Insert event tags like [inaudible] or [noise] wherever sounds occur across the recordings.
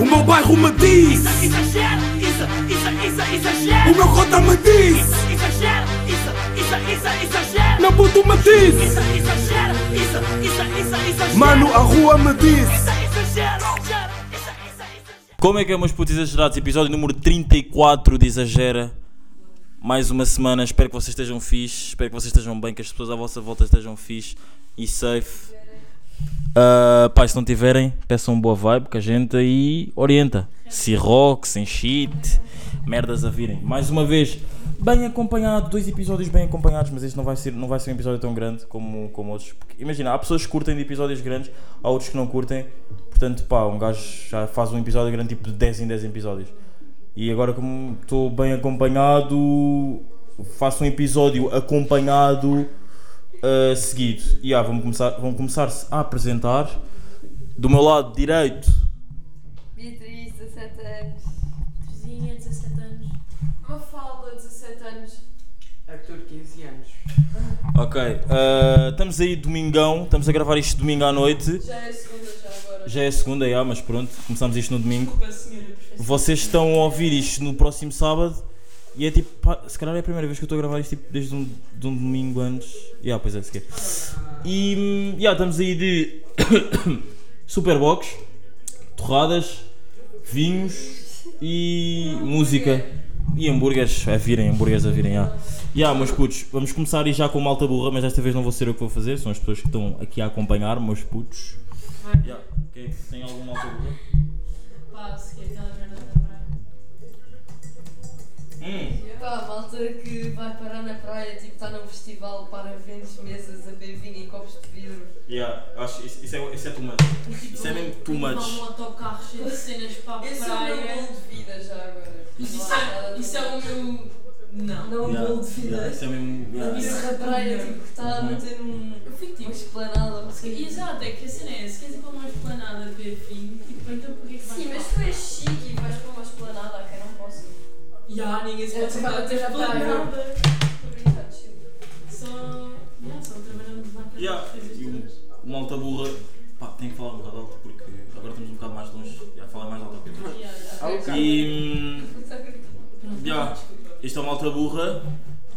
O meu bairro me diz Isso, exagero, isso, isso, isso, exagero. O meu cota me diz Isso, exagero, isso, isso, isso, exagero. Meu puto me diz Isso, exagero, isso, isso, isso, exagero. Mano, a rua me diz Isso, exagero. Como é que é, meus putos exagerados? Episódio número 34 de Exagera. Mais uma semana, espero que vocês estejam fixe, espero que vocês estejam bem, que as pessoas à vossa volta estejam fixe e safe. Uh, pá, se não tiverem, peçam boa vibe com a gente e orienta. Se rock, sem shit, merdas a virem. Mais uma vez, bem acompanhado, dois episódios bem acompanhados, mas este não vai ser, não vai ser um episódio tão grande como, como outros. Porque, imagina, há pessoas que curtem de episódios grandes, há outros que não curtem. Portanto, pá, um gajo já faz um episódio grande tipo de 10 em 10 episódios. E agora, como estou bem acompanhado, faço um episódio acompanhado uh, seguido. E ah, vamos começar, vamos começar-se a apresentar. Do meu lado direito, Beatriz, 17 anos. Terezinha, 17 anos. Mafalda, 17 anos. Arthur, 15 anos. ok, uh, estamos aí domingão, estamos a gravar isto domingo à noite. Já é a segunda, já agora. Já é segunda, já, mas pronto, começamos isto no domingo. Desculpa, senhora. Vocês estão a ouvir isto no próximo sábado e é tipo, pá, se calhar é a primeira vez que eu estou a gravar isto tipo, desde um, de um domingo antes. Yeah, pois é, se quer. E yeah, estamos aí de [coughs] Superbox, torradas, vinhos e música. E hambúrgueres a virem, hambúrgueres a virem, yeah. Yeah, meus putos, vamos começar aí já com malta burra, mas desta vez não vou ser eu que vou fazer, são as pessoas que estão aqui a acompanhar, meus putos. Yeah. ok, Tem alguma malta burra? Pá, se quer praia. Hum. Pá, malta que vai parar na praia, tipo, está num festival para eventos, mesas, a beber vinho em copos de vidro. Yeah, acho isso, isso, é, isso é too much. Tipo, Isso é mesmo too tipo, much. Um autocarro cheio de cenas para a Esse é o meu praia. bolo de vida já agora. Isso, Não isso é, isso é o meu. Não. Não um Yeah, bolo de vida. yeah, isso é mesmo. A Yeah. vida da praia, tipo, que está a Uhum. meter num, Eu fico tipo. uma esplanada. não sei. Exato, é que a cena é, se queres ir para uma esplanada ver fim, tipo, então porquê que vais Sim, mas tu és chique e vais para uma esplanada, ok, Já, ninguém se pode sentar bater na praia. esplanada. Estou a brincar, chill. Só. Yeah, só trabalhando de vaca. Yeah, E o, o malta burra, pá, tem que falar um bocado alto porque agora estamos um bocado mais longe. Já falar mais alto que eu Yeah, yeah. Ah, ok. E. Yeah. desculpa. Este é o malta burra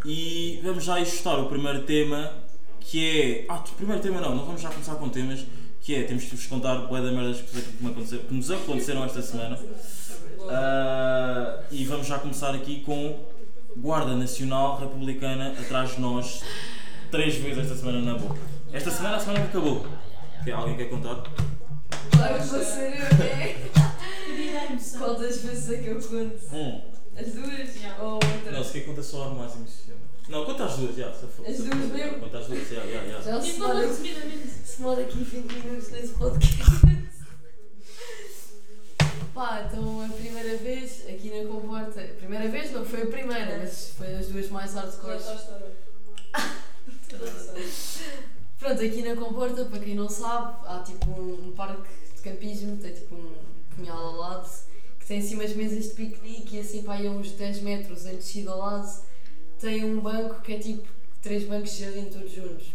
e vamos já ajustar o primeiro tema que é. Ah, o primeiro tema não, não vamos já começar com temas. Que é, temos que vos contar bué da merdas que, que, que nos aconteceram esta semana. Ah, e vamos já começar aqui com Guarda Nacional Republicana atrás de nós três vezes esta semana na boca. Esta semana, a semana que acabou. Que alguém quer contar? Claro que vou ser eu, né? Qual das vezes é que eu conto? Hum. As duas? Yeah. Ou outra? Não, se quer conta só a mais emocionante. Não, conta as duas, já. se for- As duas mesmo? Conta as duas, já, já, já. Já se demora aqui 20 minutos nesse podcast. Pá, então a primeira vez aqui na comporta. A primeira vez não foi a primeira, mas foi as duas mais hardcore. [laughs] Pronto, aqui na comporta, para quem não sabe, há tipo um, um parque de campismo, tem tipo um punhal ao lado, que tem assim umas mesas de piquenique e assim para aí a uns 10 metros em descida ao lado tem um banco que é tipo três bancos de jardim todos juntos.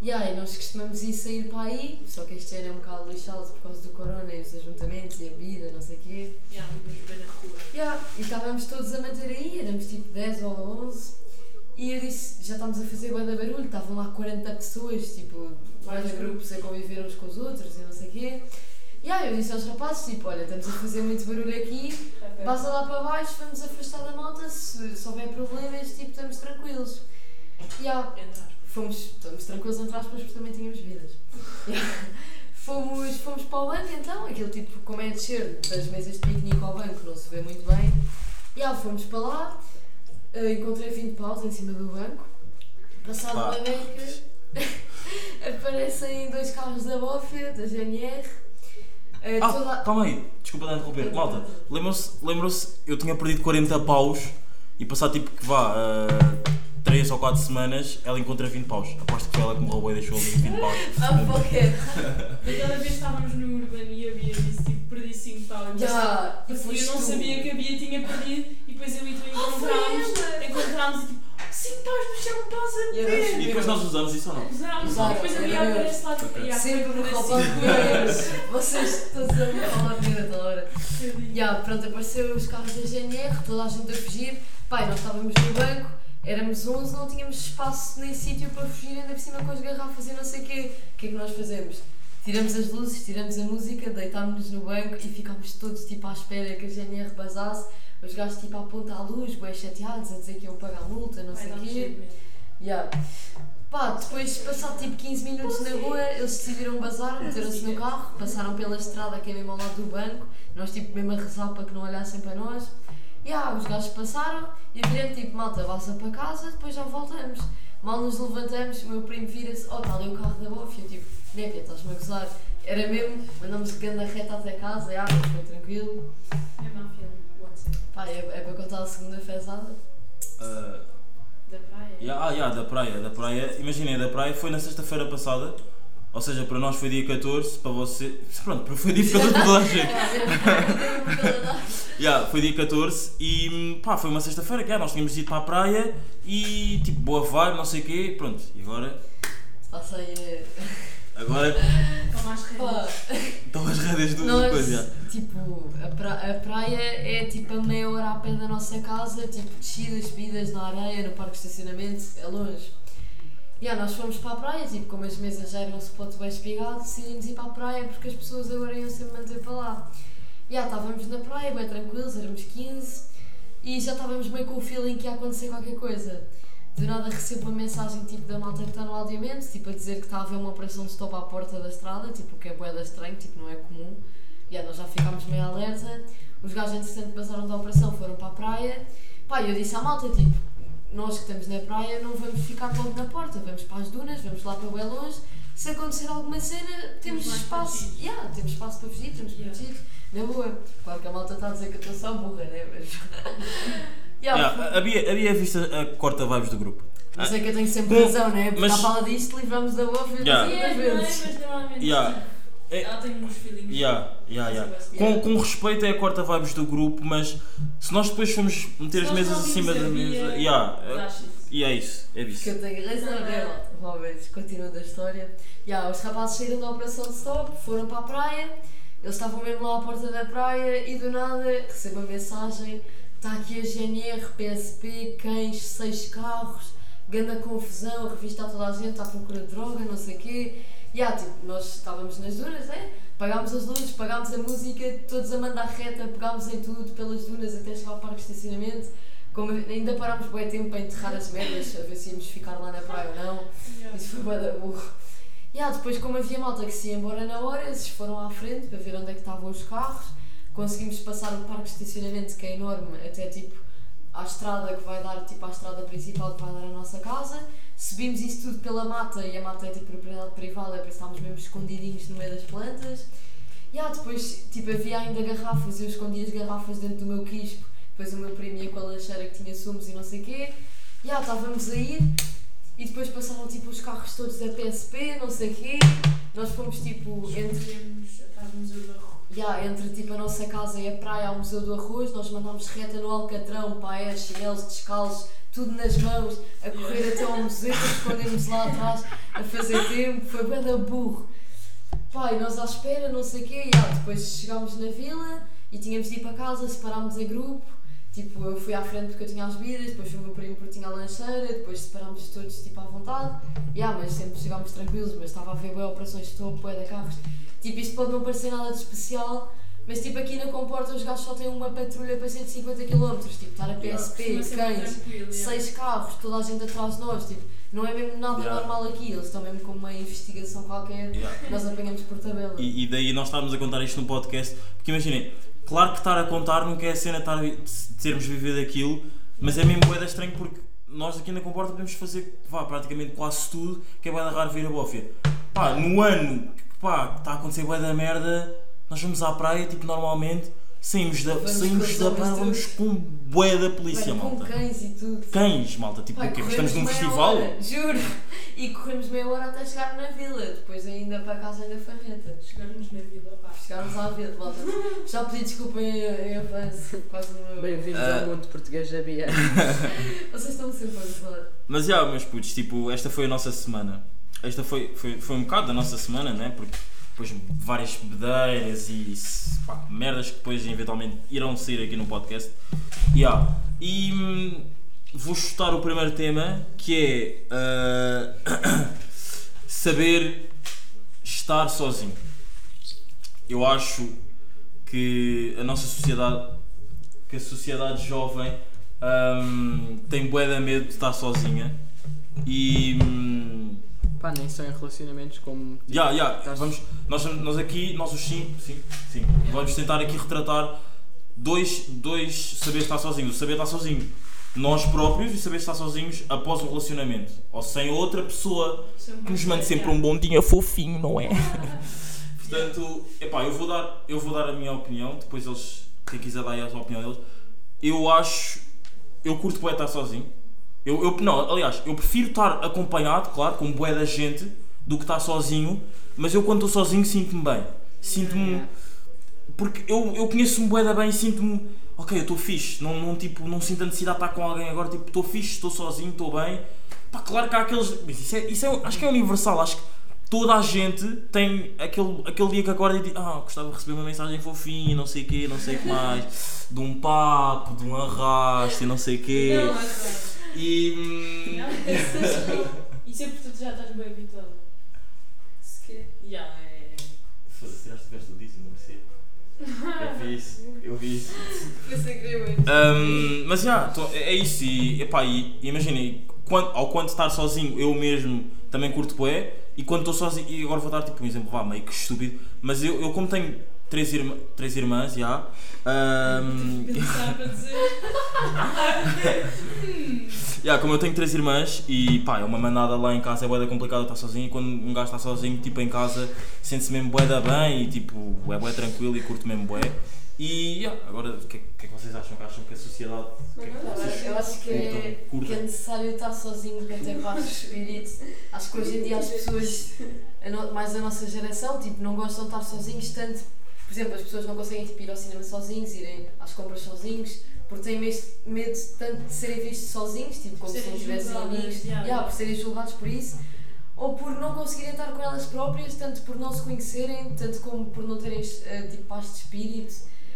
E aí nós costumamos ir sair para aí, só que este ano é um bocado lixado por causa do corona e os ajuntamentos e a bebida, não sei o quê. Yeah, bem na rua. Yeah, e estávamos todos a manter aí, éramos tipo 10 ou 11. E eu disse, já estamos a fazer de barulho, estavam lá 40 pessoas, tipo, vários grupos a conviver uns com os outros e não sei o quê. E aí eu disse aos rapazes, tipo, olha, estamos a fazer muito barulho aqui, passa lá para baixo, vamos afastar da malta, se, se houver problemas, tipo, estamos tranquilos. E yeah, Entrar. Fomos, estamos tranquilos entre aspas porque também tínhamos vidas. [laughs] fomos, fomos para o banco então, aquele tipo, como é descer das mesas de piquenique ao banco, não se vê muito bem. E ah, fomos para lá, eh, encontrei 20 paus em cima do banco, passado Pá. uma beca, [laughs] aparecem dois carros da Bófia, da GNR. eh, Ah, toda- calma aí, desculpa de interromper. Malta, lembram-se, lembram-se, eu tinha perdido 40 paus e passar tipo que vá 3 ou 4 semanas, ela encontra 20 paus. Aposto que foi ela que me roubou e deixou ali 20 paus. [laughs] Ah, pocket! [laughs] Daquela vez estávamos no Urban e havia disse tipo, perdi 5 paus. Já, E eu não tu. sabia que a Bia tinha perdido e depois eu e tu encontrámos, ela. encontrámos e tipo, 5 paus no chão, estás a E E depois nós usamos isso ou não? Usámos, Usaram, e depois a Bia aparece lá tipo, "Ya, Sempre no assim." [laughs] de Vocês todos a me falar de toda hora. Yeah, pronto, apareceu os carros da GNR, toda a gente a fugir. Pai, nós estávamos no banco, éramos 11, não tínhamos espaço nem sítio para fugir, ainda por cima com as garrafas e não sei o quê. O que é que nós fazemos? Tiramos as luzes, tiramos a música, deitámos-nos no banco e ficámos todos tipo à espera que a GNR basasse. Os gajos tipo à ponta à luz, bem chateados, a dizer que iam pagar multa, não Vai sei o quê. Yeah. Pá, depois, passado tipo 15 minutos na rua, eles decidiram bazar, meteram-se no carro, passaram pela estrada que é mesmo ao lado do banco, nós tipo mesmo a rezar para que não olhassem para nós. E ah, os gajos passaram e eu virei tipo, malta, vaza para casa, depois já voltamos. Mal nos levantamos, o meu primo vira-se, oh, está ali o carro da Bofia, eu tipo, népia, estás-me a gozar. Era mesmo, mandamos ganda reta até casa, ah, foi tranquilo. Mesmo à filme, WhatsApp. Pá, é, é para contar a segunda fezada. Ah, Da praia. yeah, ah, yeah, da praia, da praia. Imaginem, da praia foi na sexta-feira passada. Ou seja, para nós foi dia 14, para você. [laughs] Pronto, foi diferente para toda a gente. [laughs] Yeah, foi dia 14 e pá, foi uma sexta-feira que yeah, nós tínhamos ido para a praia e tipo, boa vibe, não sei o quê, pronto. E agora, eh, agora mais Pá, redes. estão as rédeas do Nós, coisa. yeah. tipo, a, pra- a praia é tipo a meia hora a pé da nossa casa, tipo, descidas, subidas na areia, no parque de estacionamento, é longe. Yeah, nós fomos para a praia, tipo, como as mesas já eram um spot bem espigado, decidimos ir para a praia porque as pessoas agora iam sempre manter para lá. Yeah, estávamos na praia, bem tranquilos, éramos 15 e já estávamos bem com o feeling que ia acontecer qualquer coisa. Do nada recebo uma mensagem tipo da malta que está no aldeamento, tipo a dizer que está a haver uma operação de stop à porta da estrada, tipo o que é boeda estranho, tipo não é comum. E yeah, nós já ficámos meio alerta. Os gajos entretanto passaram da operação, foram para a praia. Pá, eu disse à malta, tipo, nós que estamos na praia não vamos ficar logo na porta, vamos para as dunas, vamos lá para bem longe. Se acontecer alguma cena, temos espaço. Yeah, temos espaço para fugir, temos Yeah. protegidos. Na boa. Claro que a malta está a dizer que eu estou só burra, né? Mas. [laughs] yeah, Yeah, havia, havia visto a corta vibes do grupo. Mas é que eu tenho sempre Com- razão, né? Porque mas- à fala disto, livramos da boa Yeah. muitas É, não é? vezes. Mas normalmente. Yeah. É- Ela tem uns feelings. Yeah, yeah, yeah. Com, com respeito é a corta vibes do grupo, mas se nós depois formos meter as mesas acima da a mesa. Yeah, é- e é isso, é Que isso. eu tenho razão, né, malta? Talvez, continuando a história. Yeah, os rapazes saíram da operação de stop, foram para a praia, eles estavam mesmo lá à porta da praia e do nada recebo uma mensagem: está aqui a GNR, PSP, cães, seis carros, grande confusão, revistar toda a gente, está à procura de droga, não sei o quê. E yeah, tipo, nós estávamos nas dunas, né? Pagámos as luzes, pagámos a música, todos a mandar reta, pegámos em tudo pelas dunas até chegar ao parque de estacionamento. Como ainda parámos bem tempo para enterrar as merdas, a ver se íamos ficar lá na praia ou não. Yeah. Isso foi bué da burro. E ah, depois, como havia malta que se ia embora na hora, esses foram à frente para ver onde é que estavam os carros. Conseguimos passar o parque de estacionamento, que é enorme, até tipo à estrada que vai dar, tipo à estrada principal que vai dar à nossa casa. Subimos isso tudo pela mata e a mata é tipo propriedade privada, por isso estávamos mesmo escondidinhos no meio das plantas. E ah, depois tipo, havia ainda garrafas, eu escondi as garrafas dentro do meu quispo, depois o meu primo ia com a lancheira que tinha sumos e não sei o quê. E ah, estávamos a ir e depois passaram tipo os carros todos da PSP, não sei o quê. Nós fomos tipo entre, Rua. yeah, entre tipo a nossa casa e a praia ao Museu do Arroz, nós mandámos reta no Alcatrão, paés, chinelos, descalços, tudo nas mãos, a correr até ao museu, escondemos lá atrás a fazer tempo, foi bem burro. Pai, nós à espera, não sei o quê, e ah, depois chegámos na vila e tínhamos de ir para casa, separámos em grupo. Tipo, eu fui à frente porque eu tinha as bebidas, depois foi o meu primo porque tinha a lancheira, depois separámos todos tipo à vontade. E ah, mas sempre chegámos tranquilos, mas estava a ver bem operações de topo, de carros. Tipo, isto pode não parecer nada de especial, mas tipo aqui na comporta os gajos só têm uma patrulha para 150 km, tipo, estar a PSP, cães, tranquilo, yeah. seis carros, toda a gente atrás de nós, tipo, não é mesmo nada Yeah. normal aqui, eles estão mesmo com uma investigação qualquer, Yeah. nós apanhamos por tabela. E, e daí nós estávamos a contar isto no podcast, porque imaginem, claro que estar a contar nunca é a cena estar, de termos vivido aquilo, mas é mesmo boeda estranho porque nós aqui na Comporta podemos fazer vá, praticamente quase tudo que é bué da raro vir a bófia. Pá, no ano que pá, está a acontecer bué da merda, nós vamos à praia, tipo, normalmente, saímos da, Vamos saímos com os da praia, vamos com bué da polícia, Bem, com malta. cães e tudo. Cães, malta, tipo, Pai, o quê? Estamos num festival? hora, juro! E corremos meia hora até chegar na vila, depois ainda para casa ainda foi reta. Chegarmos na vila, pá. Chegámos à vila, malta. Já pedi desculpa em, em avanço, causa do meu. Bem-vindos Ah. ao mundo português da Bia. [laughs] Vocês estão sempre a gozar. Mas já, meus putos, tipo, esta foi a nossa semana. Esta foi, foi, foi um bocado da nossa semana, né? Porque depois várias bebedeiras e pá, merdas que depois eventualmente irão sair aqui no podcast. Yeah. E hum, vou chutar o primeiro tema que é ah, [coughs] saber estar sozinho. Eu acho que a nossa sociedade, que a sociedade jovem hum, tem bué medo de estar sozinha e hum, Pá, nem só em relacionamentos como. Ya, ya, vamos, nós, nós aqui, nós os cinco, sim, sim, vamos tentar aqui retratar dois, dois saber estar sozinhos. O saber estar sozinho nós próprios e saber estar sozinhos após um relacionamento. Ou sem outra pessoa que nos mande sempre um bom dia fofinho, não é? [laughs] Portanto, epá, eu vou dar, eu vou dar a minha opinião, depois eles, quem quiser dar aí a sua opinião deles. Eu acho, eu curto bué estar sozinho. Eu, eu, não, aliás, eu prefiro estar acompanhado, claro, com bué da gente, do que estar sozinho, mas eu quando estou sozinho sinto-me bem. Sinto-me. Porque eu, eu conheço-me bué da bem e sinto-me. Ok, eu estou fixe, não, não, tipo, não sinto a necessidade de estar com alguém agora, tipo, estou fixe, estou sozinho, estou bem. Pá, claro que há aqueles. Mas isso, é, isso é, acho que é universal, acho que toda a gente tem aquele, aquele dia que acorda e diz: Ah, gostava de receber uma mensagem fofinha, não sei o quê, não sei o que mais, de um papo, de um arrasto e não sei o quê. Não, mas E. hum, não. Isso é [laughs] porque tu já estás bem habituado. Se quê? Já, é. Foda-se, já estiveste disso, não percebo. [laughs] Eu vi isso, eu vi isso. Querer mesmo. Hum, mas já, é é isso. E, epá, e imaginem, quando, ao quando estar sozinho, eu mesmo também curto bué. E quando estou sozinho, e agora vou dar tipo um exemplo, vá, meio que estúpido. Mas eu, eu como tenho três, irmã, três irmãs, já. dizer. [laughs] Yeah, como eu tenho três irmãs e pá, é uma manada lá em casa, é bué da complicado estar sozinho e quando um gajo está sozinho, tipo em casa, sente-se mesmo bué da bem e tipo, é bué tranquilo e curto mesmo bué. E yeah, agora, o que, é- que é que vocês acham? Que acham que a sociedade... que é que Eu acho que é, que é necessário estar sozinho para ter paz de espírito. Acho que hoje em dia as pessoas, mais a nossa geração, tipo, não gostam de estar sozinhos tanto. Por exemplo, as pessoas não conseguem tipo, ir ao cinema sozinhos, irem às compras sozinhos, porque têm medo, medo tanto de serem vistos sozinhos, tipo, como se não tivessem amigos, yeah. Yeah, por serem julgados por isso, ou por não conseguirem estar com elas próprias, tanto por não se conhecerem, tanto como por não terem eh, tipo, paz de espírito.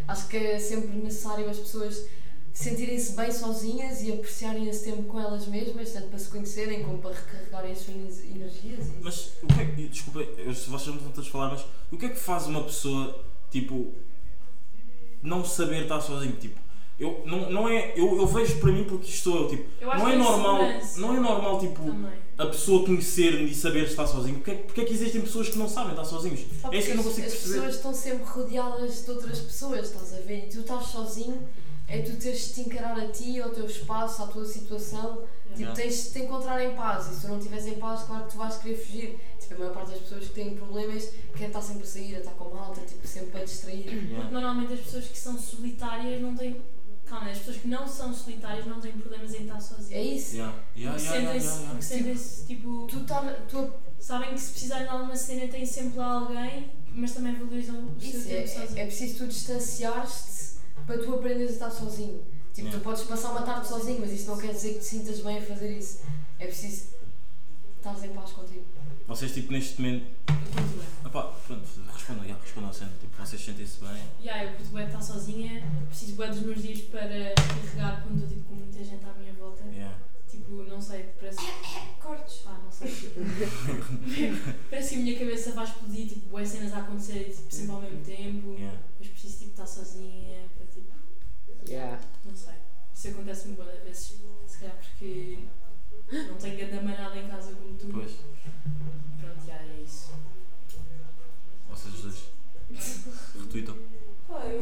Acho que é sempre necessário as pessoas sentirem-se bem sozinhas e apreciarem esse tempo com elas mesmas, tanto para se conhecerem como para recarregarem as suas energias. Mas o que é que, desculpa, eu, se vocês não todos a falar, mas o que é que faz uma pessoa, tipo, não saber estar sozinho? Tipo, eu, não, não é, eu, eu vejo para mim porque isto sou eu, tipo, Eu não é é normal, não é normal, tipo, Também. a pessoa conhecer-me e saber estar sozinho. Porque é, que- porque é que existem pessoas que não sabem estar sozinhos? Só É isso que eu não consigo as, as perceber. pessoas estão sempre rodeadas de outras pessoas, estás a ver? E tu estás sozinho, é tu teres de te encarar a ti, ao teu espaço, à tua situação. Tipo, tens de te encontrar em paz. E se tu não estiveres em paz, claro que tu vais querer fugir. Tipo, a maior parte das pessoas que têm problemas quer estar sempre a sair, a estar com malta, tipo, sempre a distrair. Yeah. Porque normalmente as pessoas que são solitárias não têm. Calma, as pessoas que não são solitárias não têm problemas em estar sozinhas. É isso. Yeah. Yeah, Porque sentem-se, tipo. Tu, tá, tu Sabem que se precisarem de alguma cena têm sempre lá alguém, mas também valorizam o seu Isso, é, tempo sozinho. é, é preciso tu distanciares-te para tu aprenderes a estar sozinho. Tipo, Yeah. tu podes passar uma tarde sozinho, mas isso não quer dizer que te sintas bem a fazer isso. É preciso estares em paz contigo. Vocês, tipo, neste momento. Eu curto bem. Epá, pronto, respondam, yeah, respondam a cena. Tipo, vocês sentem-se bem. Yeah, eu curto bem estar sozinha, preciso bem dos meus dias para carregar quando estou tipo, com muita gente à minha volta. Yeah. Tipo, não sei, parece. [coughs] Cortes! Ah, não sei. [laughs] parece que a minha cabeça vai explodir, tipo, boas cenas a acontecer tipo, sempre ao mesmo tempo. Yeah. Mas preciso tipo, estar sozinha para tipo. Yeah. Não sei. Isso acontece-me boas vezes. Se calhar porque não tenho grande manada em casa como tu. Pois, Pronto, já é isso. vocês os dois. [laughs] Retweetam. Pá, eu.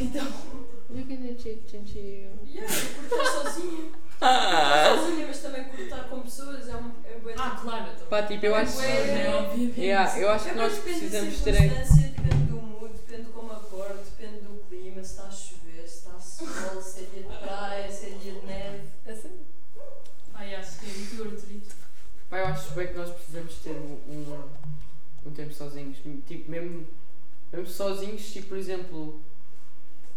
Então. You can cheat. Yeah, eu curto estar sozinha. Sozinha, mas também curto estar com pessoas é, um, é bué Ah, claro. então. Pá, tipo, eu acho. Ué. É, obviamente. Yeah, eu acho que É, nós precisamos ter. depende do mood, depende de como acordo, depende do clima, se está a chover, se está a sol, se é dia de praia, se é dia de neve. Ah, yeah, se calhar muito Arturito. Pá, eu acho bem que nós precisamos ter um, um, um tempo sozinhos. Tipo, mesmo, mesmo sozinhos, tipo, por exemplo,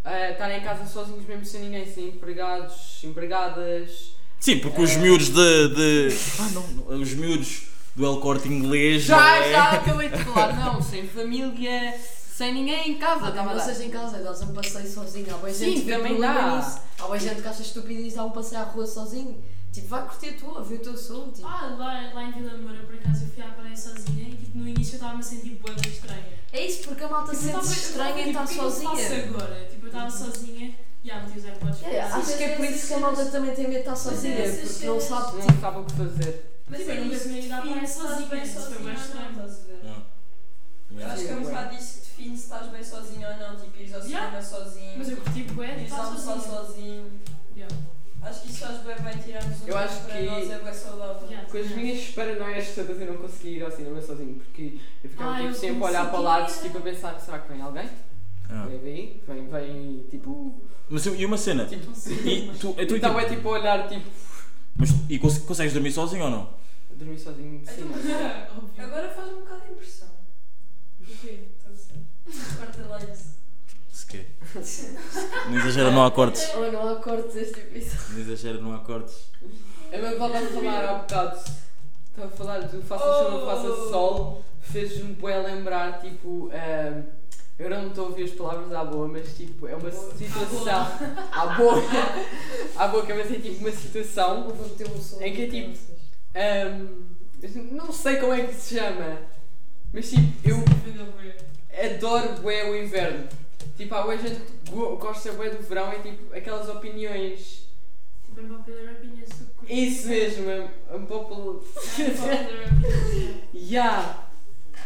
eh, estarem em casa sozinhos mesmo sem ninguém, sem empregados, empregadas. Sim, porque os miúdos de. de... Ah, não, não, os miúdos do El Corte Inglês. Já, não é? já acabei de falar. Não, sem família, sem ninguém em casa. Ah, não seja em casa, dás um passeio sozinho. Há boa Sim, gente que vê também dá. nisso. Há boa gente que acha estúpido e dá um passeio à rua sozinho. Tipo, vai curtir a tua, vê o teu som. Tipo. Ah, lá, lá em Vila Moura, por acaso, eu fui à praia sozinha e tipo, no início eu estava-me a sentir bué estranha. É isso, porque a malta Tipo, tava- estranha em tipo, estar o que é que eu faço sozinha. agora? Tipo, eu estava sozinha e ah, meti os AirPods. É, acho que é por isso que a malta também tem medo de estar sozinha, essas porque não sabe. Não Tipo, sabe o que fazer. Mas Tipo, é eu nunca tinha que ido à praia estás sozinha, isso foi não, estranho. estás ver? Eu acho que é um bocado isso que define se estás bem sozinho ou não, tipo, ires ao cinema sozinho, Mas eu curti bué almoçar sozinha. sozinho. Acho que isso faz bem bem tirarmos um Eu acho para que- nós, é bem saudável. Yeah. Com as minhas paranoias todas eu não consegui ir ao cinema sozinho porque eu ficava Ah, tipo, eu sempre a olhar para consegui. lados tipo a pensar, será que vem alguém? Ah. Vem, vem, vem, vem, tipo. Mas e uma cena? tipo E tu, e tu, então tipo, é tipo a olhar tipo. mas, e cons- consegues dormir sozinho ou não? Dormir sozinho, sim. Óbvio. [laughs] Agora faz um bocado de impressão. O quê? Corta lá isso. Se quê? [laughs] Não exagera, não há cortes. ou não há cortes deste episódio. Não exagera, não há cortes. A minha volta a falar há bocado. Estava a falar do faça chuva, faça sol. Fez-me bué lembrar, tipo. ahm, eu não estou a ouvir as palavras à boa, mas tipo, é uma situação. À boa! À boca, mas é tipo uma situação. Eu vou meter um som. É que é tipo- ahm, não sei como é que se chama, mas tipo, eu adoro bué o inverno. Tipo, há bué gente que go- gosta bué do verão, é tipo aquelas opiniões. Tipo, um popular opinions. tu curtes- Isso mesmo, [laughs] é um pouco. Unpopular opinions, yeah. Ya!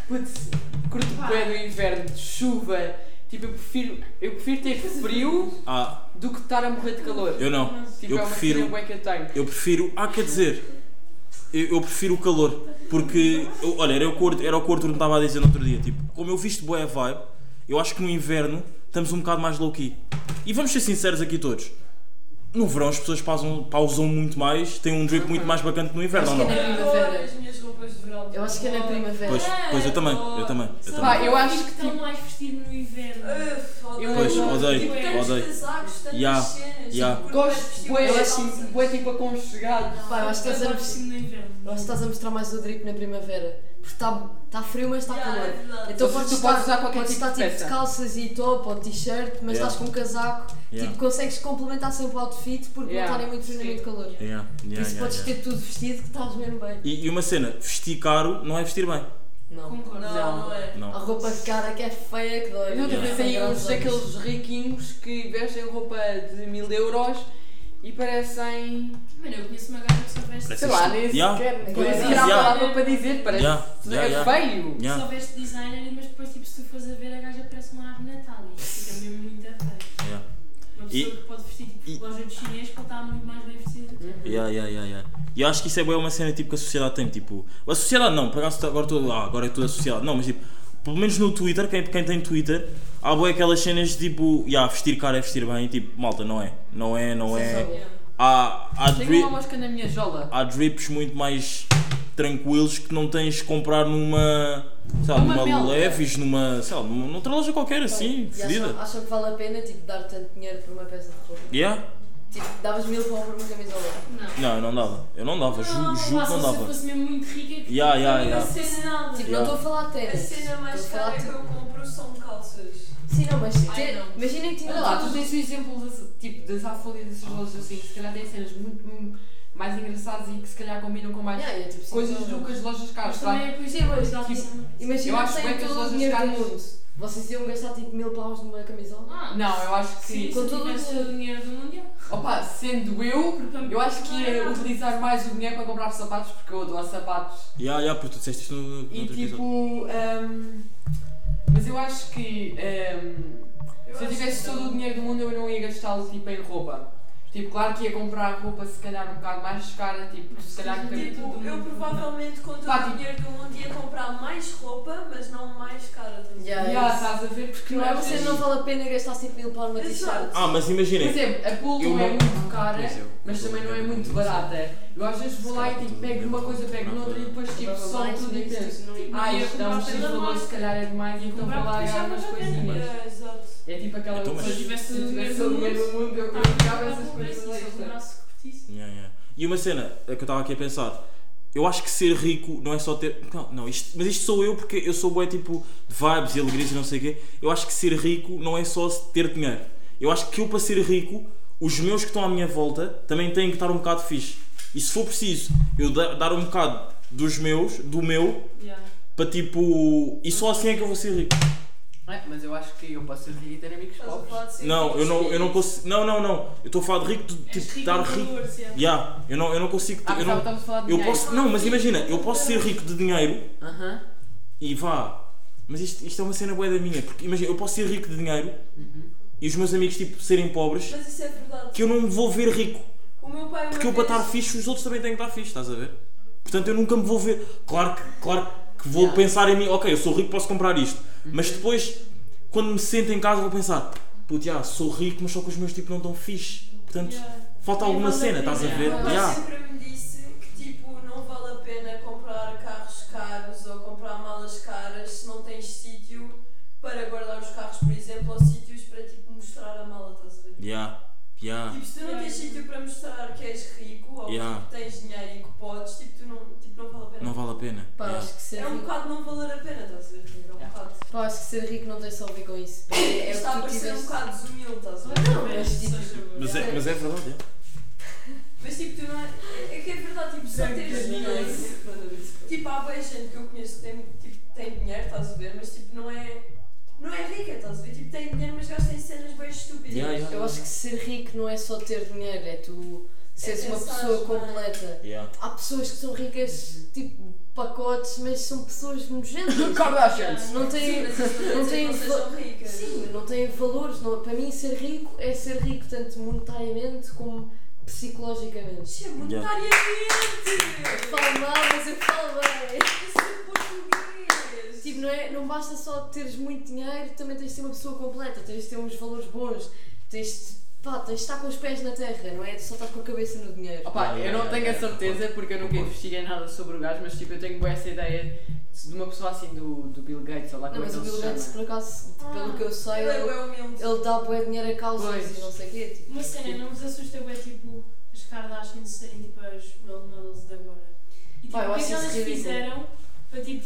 Putz, curto Pá. bué do inverno, de chuva. Tipo, eu prefiro, eu prefiro ter frio Ah, do que estar a morrer de calor. eu não. Tipo, Eu é uma prefiro- bué que eu tenho. Eu prefiro. Ah, quer dizer. Eu, eu prefiro o calor. Porque. eu- olha, era o, que o Arthur- era o que o Arthur me estava a dizer no outro dia. Tipo, como eu visto boa vibe, eu acho que no inverno estamos um bocado mais low-key. E vamos ser sinceros aqui todos. No verão as pessoas pausam, pausam muito mais, têm um drip muito mais bacana que no inverno, ou Acho não? que é na Eu primavera. adoro as minhas roupas de verão. Eu acho que é na primavera. Pois, pois eu também, eu também. Eu Só também. Pá, eu acho que estão tipo- mais vestido no inverno. Odeio. Eu Pois, odeio, Tipo, odeio. tantas Ya, cenas. ya. tipo, Gosto bué, assim, bué tipo aconchegado. Pá, eu acho que estás a, mais vestido no inverno. eu acho que estás a mostrar mais o drip na primavera. Porque está tá frio, mas está Ya, calor. é. Então podes tu estar, podes usar qualquer podes tipo estar de tipo de calças e top ou t-shirt, mas Yeah. estás com um casaco. Yeah. Tipo, consegues complementar sempre o outfit porque Yeah. não está nem muito frio nem muito calor. Yeah, yeah, Por isso yeah, podes yeah. ter tudo vestido que estás mesmo bem. E, e uma cena, vestir caro não é vestir bem. Não. Concordo. Não, não é. A Não. roupa de cara que é feia que dói. E outra Yeah. Graças uns a daqueles riquinhos que vestem roupa de mil euros e parecem. Mano, eu conheço uma gaja que só veste. Parece sei lá, nem Yeah. sequer. Nem Yeah. sequer há Yeah. palavra para dizer, parece. Yeah, yeah, é yeah. feio. Yeah. Só veste designer, mas depois, tipo, se tu fores a ver, a gaja parece uma árvore Natal. E fica mesmo muito feio. Yeah. Uma pessoa E- que pode vestir tipo e- loja de chinês pode estar muito mais bem vestida do que. Yeah, yeah, yeah, yeah. E eu acho que isso é bué uma cena tipo que a sociedade tem, tipo. A sociedade não, por acaso agora, estou ah, agora é toda a sociedade. Não, mas tipo, pelo menos no Twitter, quem, quem tem Twitter, há bué aquelas cenas de tipo, yeah, vestir caro é vestir bem, tipo, malta, não é. Não é, não é. Há, há, dri- uma mosca na minha jola. há drips muito mais tranquilos que não tens de comprar numa. Sei lá, Numa. Leves, numa. sei lá, numa noutra loja qualquer assim, fedida. acham, acham que vale a pena tipo, dar tanto dinheiro por uma peça de roupa? Yeah? Tipo, davas mil pau por uma camisola. Não. Não, eu não dava. Eu não dava, ju, Não, juro pá, que não Se eu dava. fosse mesmo muito rica, que Yeah, yeah, A yeah. cena, nada. Tipo, Yeah. não estou a falar de a cena mais cara que tipo. eu compro são calças. Sim, não, mas te- não. imaginem que tinha Olha lá, tu tens o exemplo das, tipo, das Afoli e dessas lojas assim, que se calhar têm cenas muito hum, mais engraçadas e que se calhar combinam com mais Yeah, é tipo, coisas não. do que as lojas caras. Mas também é por isso Sim, que mas, eu tipo, tipo, Eu Imagina acho que que as lojas caras-. Vocês iam gastar tipo mil paus numa camisola? ah, Não, eu acho que sim, sim. se Com eu todo o tivesse dinheiro. do mundial. Opa, sendo eu, eu acho que ia utilizar mais o dinheiro para comprar sapatos, porque eu adoro sapatos. Yeah, yeah, porque tu disseste isto no, no E outro tipo. episódio. hum, mas eu acho que. hum, se eu acho tivesse que todo não. o dinheiro do mundo, eu não ia gastá-lo tipo, em roupa. Tipo, claro que ia comprar roupa se calhar um bocado mais cara, tipo, se calhar que. Tipo, eu provavelmente com todo Pá, o tipo- dinheiro do mundo ia comprar mais roupa, mas não mais cara. estás a ver? Yeah, Já, isso. estás a ver? Porque Não é vocês vezes- não vale a pena gastar 5 mil numa Exato. t-shirt. Ah, mas Por imaginem. exemplo, a pool Eu não é não- muito cara, mas também não é muito barata. Eu às vezes vou lá e tipo, pego numa coisa, pego noutra e depois tipo, só tudo e penso. Ah, X pela valor, marca. se calhar é demais, Ia então vou lá já umas coisinhas. É tipo aquela Então, mas- Se eu tivesse se o dinheiro o do dinheiro do mundo, eu pegava essas coisas extra. Yeah, yeah. E uma cena é que eu estava aqui a pensar. eu acho que ser rico não é só ter. Não, não isto, mas isto sou eu porque eu sou bué tipo de vibes e alegrias e não sei o quê. Eu acho que ser rico não é só ter dinheiro. Eu acho que eu para ser rico, os meus que estão à minha volta também têm que estar um bocado fixe. E se for preciso, eu da- dar um bocado dos meus, do meu, Yeah. para tipo. E só assim é que eu vou ser rico. É, mas eu acho que eu posso ser rico e ter amigos a pobres. ser Não, eu não, eu não consigo. Não, não, não. Eu estou a falar de rico de És tipo, rico dar rico. valores, yeah. Yeah, eu não, eu não consigo. Ah, eu mas não, estamos a falar de eu dinheiro. posso, não, mas imagina, eu posso ser rico de dinheiro Aham. e vá. Mas isto, isto é uma cena boa da minha. Porque imagina, eu posso ser rico de dinheiro e os meus amigos tipo serem pobres Mas isso é verdade. que eu não me vou ver rico. O meu pai uma Porque eu para vez- estar fixe, os outros também têm que estar fixe, estás a ver? Portanto, eu nunca me vou ver. Claro que, claro que vou Yeah. pensar em mim, ok, eu sou rico, posso comprar isto. Mas depois, quando me sento em casa, vou pensar, puto, já, sou rico, mas só que os meus tipo não estão fixe. Portanto, Yeah. falta alguma cena, estás a ver? pai Yeah. sempre me disse que tipo, não vale a pena comprar carros caros ou comprar malas caras se não tens sítio para guardar os carros, por exemplo, ou sítios para tipo mostrar a mala, estás a ver? Yeah. Yeah. Tipo, se tu não tens sítio para mostrar que és rico ou Yeah. que tens dinheiro e que podes, tipo, tu não, tipo, não vale a pena. Não vale a pena. Pá, Yeah. acho que ser É um rico. bocado não valer a pena, estás a ver? Tipo, É um bocado. Pá, acho que ser rico não tem só a ver com isso. [coughs] É, é Está a que tu parecer um tiveste. bocado desumilde, estás a ver? Não, mas tipo. Mas é, mas é verdade, é. [laughs] Mas tipo, tu não é. É que é verdade, tipo, só teres dinheiro. Tipo, há bem gente que eu conheço que tem, tipo, tem dinheiro, estás a ver? Mas tipo, não é. Não é rica, estás a ver? Tipo, tem dinheiro, mas gasta em cenas bem estúpidas. Yeah, yeah. Eu acho que ser rico não é só ter dinheiro, é tu seres uma pensares pessoa completa. Yeah. Há pessoas que são ricas, tipo pacotes, mas são pessoas nojentas. Kardashians. Não Sim, têm. não não têm. Sim, não têm valores. Não, para mim, ser rico é ser rico tanto monetariamente como psicologicamente. Isso é monetariamente! Eu falo mal, mas eu falo bem. Isso é português! Tipo, não, é, não basta só teres muito dinheiro, também tens de ser uma pessoa completa, tens de ter uns valores bons, tens de, pá, tens de estar com os pés na terra, não é só estar com a cabeça no dinheiro. Opa, eu não yeah, tenho a yeah, certeza porque eu nunca investiguei nada sobre o gajo, mas tipo, eu tenho boa essa ideia de uma pessoa assim do, do Bill Gates, ou lá Não, como é mas o Bill Gates, chama. por acaso, pelo que eu sei, Ele é ele, ele dá bué dinheiro a causas Pois. e não sei o quê. Tipo, Uma cena, não vos assusta é tipo as Kardashians serem tipo as role models de agora? E tipo, eu o que é que elas ridículo. fizeram para tipo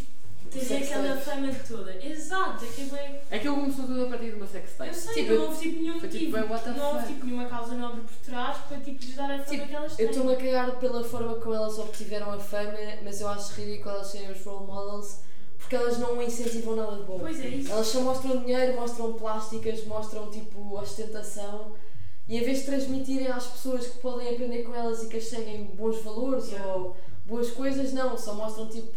Sex aquela fama toda? Exato, aquilo é. Aquilo começou tudo a partir de uma sex Eu sei, Tipo, não houve tipo nenhum foi tipo, motivo. "Well, what the não houve fuck?" tipo nenhuma causa nobre por trás para tipo lhes dar a fama Tipo, que elas eu têm. estou-me a cagar pela forma como elas obtiveram a fama, mas eu acho ridículo elas serem os role models porque elas não incentivam nada de bom. Pois é isso. Elas só mostram dinheiro, mostram plásticas, mostram tipo ostentação e em vez de transmitirem às pessoas que podem aprender com elas e que as seguem bons valores Yeah. ou boas coisas, não, só mostram tipo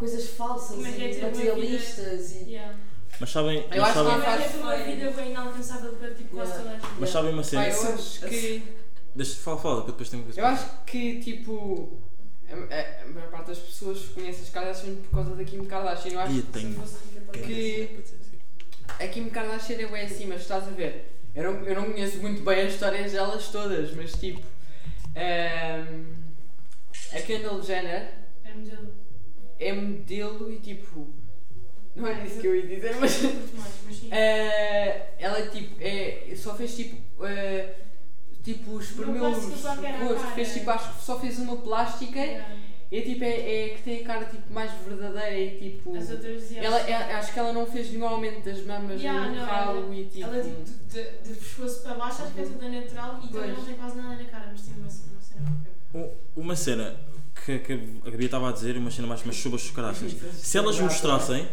coisas falsas é que é e ter uma materialistas e Yeah. Mas sabem, Eu mas acho que sabem, é que é faz ter uma vida bem inalcançável para tipo quase Yeah. toda a gente? mas sabem uma cena. Pá, eu acho que. Deixa, fala, fala, que eu depois tenho uma coisa Eu para acho que tipo. A, a- a maior parte das pessoas conhece as Kardashian por causa da Kim Kardashian. Eu acho. Ih, tenho. que a Kim Kardashian é bem assim, mas estás a ver. Eu não, eu não conheço muito bem as histórias delas todas, mas tipo. ehm, a Kendall Jenner É modelo. É modelo e tipo. Não era isso que eu ia dizer, mas. [laughs] Eh, ela tipo, é, só fez tipo. eh, tipo, espremeu os fez tipo, acho que só fez uma plástica Yeah. e tipo, é, é que tem a cara tipo, mais verdadeira e tipo. As outras diziam. Ela, é- acho que ela não fez nenhum aumento das mamas Yeah, no não, ralo ela- e tipo. Ela tipo de, de pescoço para baixo, acho que é toda natural e também não tem quase nada na cara, mas tem uma, uma cena. Um- Uma cena que, que a Gabi estava a dizer, uma cena mais mas sobre as. Se elas mostrassem,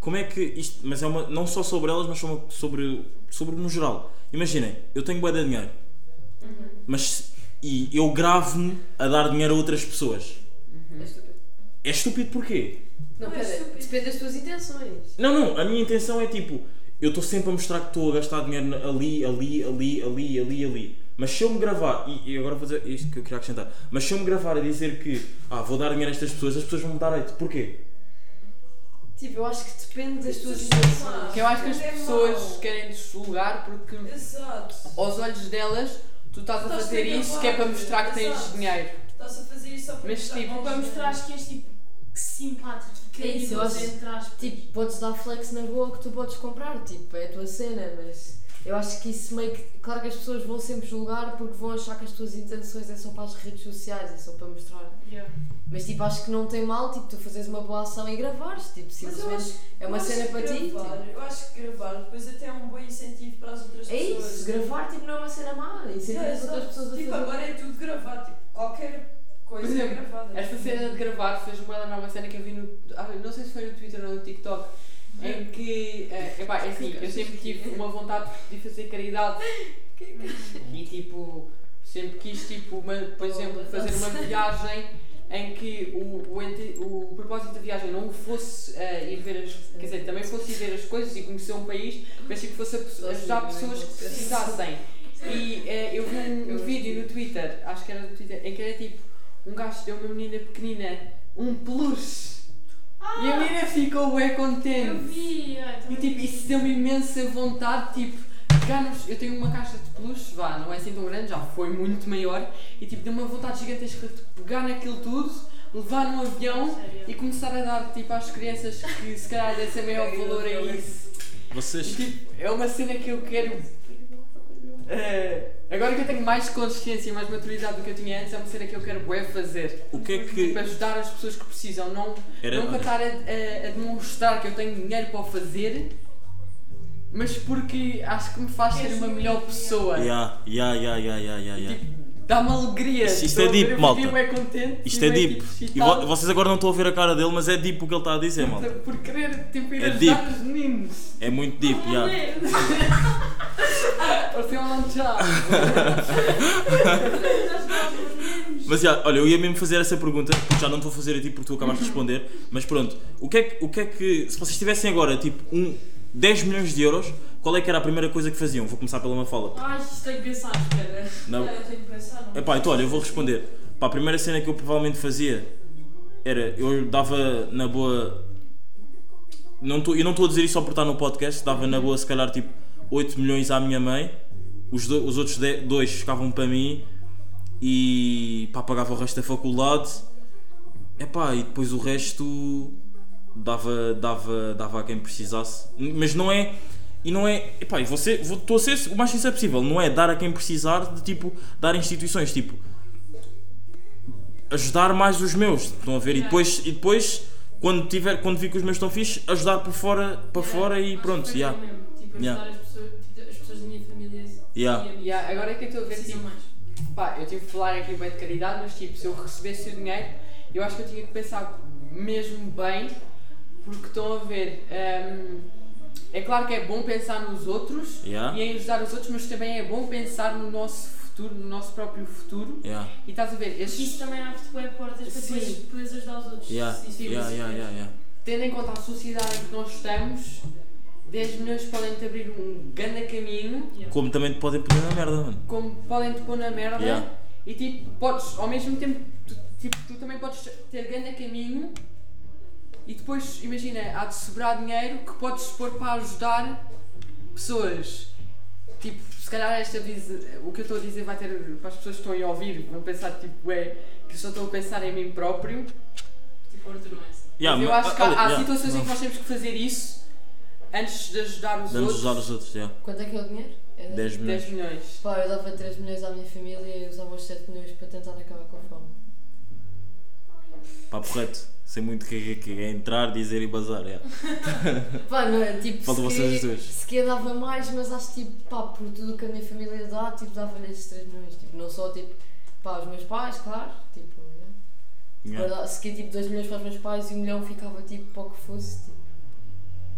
como é que isto. Mas é uma. Não só sobre elas, mas sobre, sobre, sobre no geral. Imaginem, eu tenho bué de dinheiro. Mas. E eu gravo-me a dar dinheiro a outras pessoas. É estúpido. É estúpido porquê? Não, Não é estúpido. depende das tuas intenções. Não, não, a minha intenção é tipo, eu estou sempre a mostrar que estou a gastar dinheiro ali, ali, ali, ali, ali, ali. Mas se eu me gravar, e, e agora vou dizer isto que eu queria acrescentar, mas se eu me gravar a dizer que ah, vou dar dinheiro a estas pessoas, as pessoas vão me dar hate. Porquê? Tipo, eu acho que depende das tuas Isso intenções. Que eu acho que as É pessoas querem deslugar porque Exato. aos olhos delas tu estás a fazer a isso que é para mostrar que tens dinheiro. Estás a fazer isso só para Mas, mostrar tipo, para mostrar que és tipo simpático, É isso, eu acho-. Tipo, podes dar flex na boa que tu podes comprar, tipo, é a tua cena, mas eu acho que isso meio que. Claro que as pessoas vão sempre julgar porque vão achar que as tuas intenções é só para as redes sociais, é só para mostrar. Yeah. Mas tipo, acho que não tem mal, tipo, tu fazeres uma boa ação e gravares, tipo, simplesmente acho, é uma cena para ti. gravar, tipo. Eu acho que gravar depois até é um bom incentivo para as outras É pessoas. isso, gravar tipo não é uma cena má, incentiva Yeah, as outras pessoas a Tipo, fazer. agora é tudo gravado. Tipo, qualquer coisa Por exemplo, é gravada. Esta cena de gravar lembrar uma cena que eu vi no. ah, Não sei se foi no Twitter ou no TikTok. Em que, eh, epá, é assim, eu sempre tive uma vontade de fazer caridade e tipo, sempre quis, tipo, uma, por exemplo, fazer uma viagem em que o, o, ente- o propósito da viagem não fosse eh, ir ver as, quer dizer, também fosse ir ver as coisas e conhecer um país, mas tipo, fosse ajudar pessoas que precisassem. E eh, eu vi um, um vídeo no Twitter, acho que era no Twitter, em que era tipo, um gajo deu uma menina pequenina um peluche. E a menina ficou bem Eu contente. vi, ai, E tipo, vi. isso deu-me imensa vontade, tipo, pegar nos... Eu tenho uma caixa de peluche, vá, não é assim tão grande, já foi muito maior, e tipo, deu-me uma vontade gigantesca de pegar naquilo tudo, levar num avião Sério. e começar a dar, tipo, às crianças que se calhar desse maior valor a isso. E Vocês. tipo, é uma cena que eu quero... eh, agora que eu tenho mais consciência e mais maturidade do que eu tinha antes, é uma cena que eu quero bué fazer. O que é Tipo, que. ajudar as pessoas que precisam, não Era. não para estar a, a- a demonstrar que eu tenho dinheiro para o fazer, mas porque acho que me faz ser uma melhor pessoa. Ya, ya, ya, ya, ya, ya, ya. Tipo, dá-me alegria. Isto- isto é deep, malta. bué contente, Isto é deep. tipo, E vo- vocês agora não estão a ver a cara dele, mas é deep o que ele está a dizer, malta. Por querer tipo, ir É ajudar deep. os meninos. É muito deep, ya. [laughs] Parecia um lanchado. [laughs] Mas já, olha, eu ia mesmo fazer essa pergunta, porque já não estou a fazer a ti porque tu acabaste de responder, mas pronto, o que é que, o que, é que se vocês tivessem agora tipo um 10 milhões de euros, qual é que era a primeira coisa que faziam? Vou começar pela Mafala. Ai, isto tem que pensar, espera. Não. Eu tenho que pensar, não. Epá, então olha, eu vou responder. Pá, a primeira cena que eu provavelmente fazia era, eu dava na boa. Não tô, eu não estou a dizer isso só por estar no podcast, dava na boa se calhar tipo 8 milhões à minha mãe, os, do- os outros 10 dois ficavam para mim e pá, pagava o resto da faculdade. Epá, e depois o resto dava, dava, dava a quem precisasse. Mas não é. E não é. Epá, e você, vou- estou a ser o mais sincero possível. Não é dar a quem precisar de tipo. Dar instituições. Tipo. Ajudar mais os meus. Estão a ver? E depois. E depois quando, tiver, quando vi que os meus estão fixe, ajudar por fora, para fora e pronto. Yeah. mesmo, Tipo, Yeah. ajudar as pessoas, tipo, as pessoas da minha família. Yeah. e amigos. Yeah, agora é que eu estou a ver tipo, mais. Pá, eu tive que falar aqui bem de caridade, mas tipo, se eu recebesse o dinheiro, eu acho que eu tinha que pensar mesmo bem, porque estão a ver. hum, é claro que é bom pensar nos outros Yeah. e em ajudar os outros, mas também é bom pensar no nosso futuro, no nosso próprio futuro. Yeah. E estás a ver, esses, isso também abre-te portas para depois poderes ajudar os outros. Yeah. Isso Yeah, yeah, yeah, yeah. tendo em conta a sociedade em que nós estamos, 10 milhões podem-te abrir um grande caminho, Yeah. Como também te podem pedir na merda, mano. como podem-te pôr na merda. Yeah. E tipo, podes, ao mesmo tempo, tu, tipo, tu também podes ter grande caminho e depois, imagina, há de sobrar dinheiro que podes pôr para ajudar pessoas. Tipo, se calhar esta vez, o que eu estou a dizer vai ter, para as pessoas que estão a ouvir, vão pensar tipo, é, que eu só estou a pensar em mim próprio. Tipo, Arthur é. Yeah, mas eu mas- acho que há, há yeah. situações em que nós temos que fazer isso antes de ajudar os outros. ajudar os outros, yeah. Quanto é que é o dinheiro? É 10 milhões. 10 milhões. Pá, eu dava 3 milhões à minha família e usava os 7 milhões para tentar acabar com a fome. Pá, correto. Sei muito que, que é entrar, dizer e bazar. Yeah. [laughs] Pá, não é? Tipo, Faltam se vocês queria- duas. Se queria dava mais, mas acho tipo, pá, por tudo que a minha família dá, tipo, dava-lhe esses 3 milhões. Tipo, não só tipo, pá, os meus pais, claro, tipo, yeah. Yeah. Se queria tipo 2 milhões para os meus pais e um milhão ficava tipo para o que fosse. Tipo.